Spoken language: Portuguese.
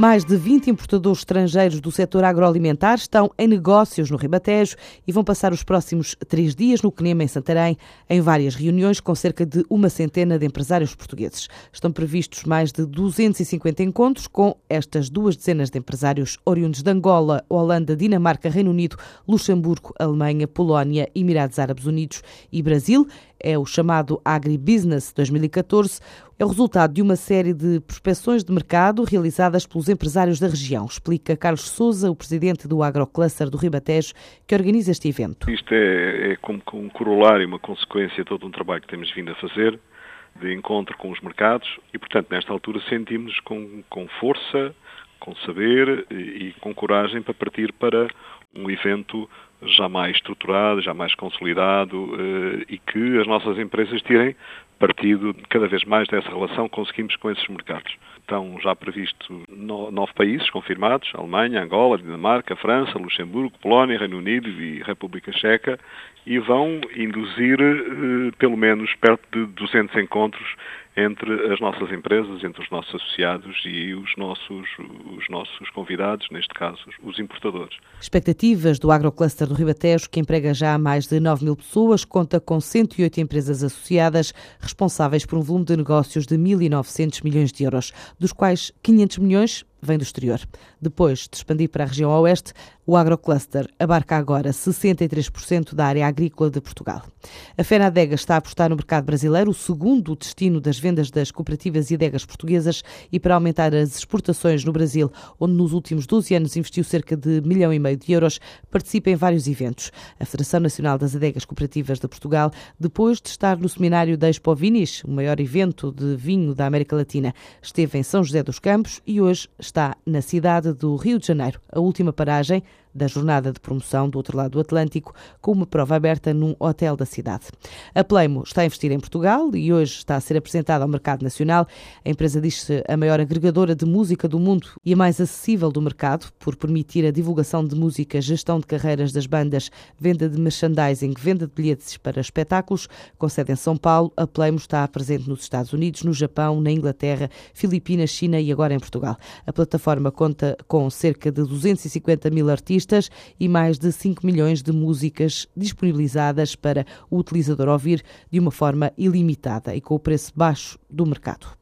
Mais de 20 importadores estrangeiros do setor agroalimentar estão em negócios no Ribatejo e vão passar os próximos três dias no CNEMA, em Santarém, em várias reuniões com cerca de uma centena de empresários portugueses. Estão previstos mais de 250 encontros com estas duas dezenas de empresários oriundos de Angola, Holanda, Dinamarca, Reino Unido, Luxemburgo, Alemanha, Polónia, Emirados Árabes Unidos e Brasil é o chamado Agribusiness 2014, é o resultado de uma série de prospecções de mercado realizadas pelos empresários da região, explica Carlos Souza, o presidente do Agrocluster do Ribatejo, que organiza este evento. Isto é, é como um corolário, uma consequência de todo um trabalho que temos vindo a fazer, de encontro com os mercados, e portanto nesta altura sentimos com, com força, com saber e, e com coragem para partir para um evento já mais estruturado, já mais consolidado eh, e que as nossas empresas tirem partido cada vez mais dessa relação que conseguimos com esses mercados. Estão já previstos nove países confirmados, Alemanha, Angola, Dinamarca, França, Luxemburgo, Polónia, Reino Unido e República Checa, e vão induzir eh, pelo menos perto de 200 encontros entre as nossas empresas, entre os nossos associados e os nossos, os nossos convidados, neste caso, os importadores. Expectativas do Agrocluster do Ribatejo, que emprega já mais de 9 mil pessoas, conta com 108 empresas associadas, responsáveis por um volume de negócios de 1.900 milhões de euros, dos quais 500 milhões vem do exterior. Depois de expandir para a região oeste, o agrocluster abarca agora 63% da área agrícola de Portugal. A Fena Adega está a apostar no mercado brasileiro, o segundo destino das vendas das cooperativas e adegas portuguesas, e para aumentar as exportações no Brasil, onde nos últimos 12 anos investiu cerca de milhão e meio de euros, participa em vários eventos. A Federação Nacional das Adegas Cooperativas de Portugal, depois de estar no seminário da Expo Vinis, o maior evento de vinho da América Latina, esteve em São José dos Campos e hoje está na cidade do Rio de Janeiro, a última paragem da jornada de promoção do outro lado do Atlântico, com uma prova aberta num hotel da cidade. A Playmo está a investir em Portugal e hoje está a ser apresentada ao mercado nacional. A empresa diz-se a maior agregadora de música do mundo e a mais acessível do mercado, por permitir a divulgação de música, gestão de carreiras das bandas, venda de merchandising, venda de bilhetes para espetáculos. Com sede em São Paulo, a Playmo está presente nos Estados Unidos, no Japão, na Inglaterra, Filipinas, China e agora em Portugal. A plataforma conta com cerca de 250 mil artistas artistas e mais de 5 milhões de músicas disponibilizadas para o utilizador ouvir de uma forma ilimitada e com o preço baixo do mercado.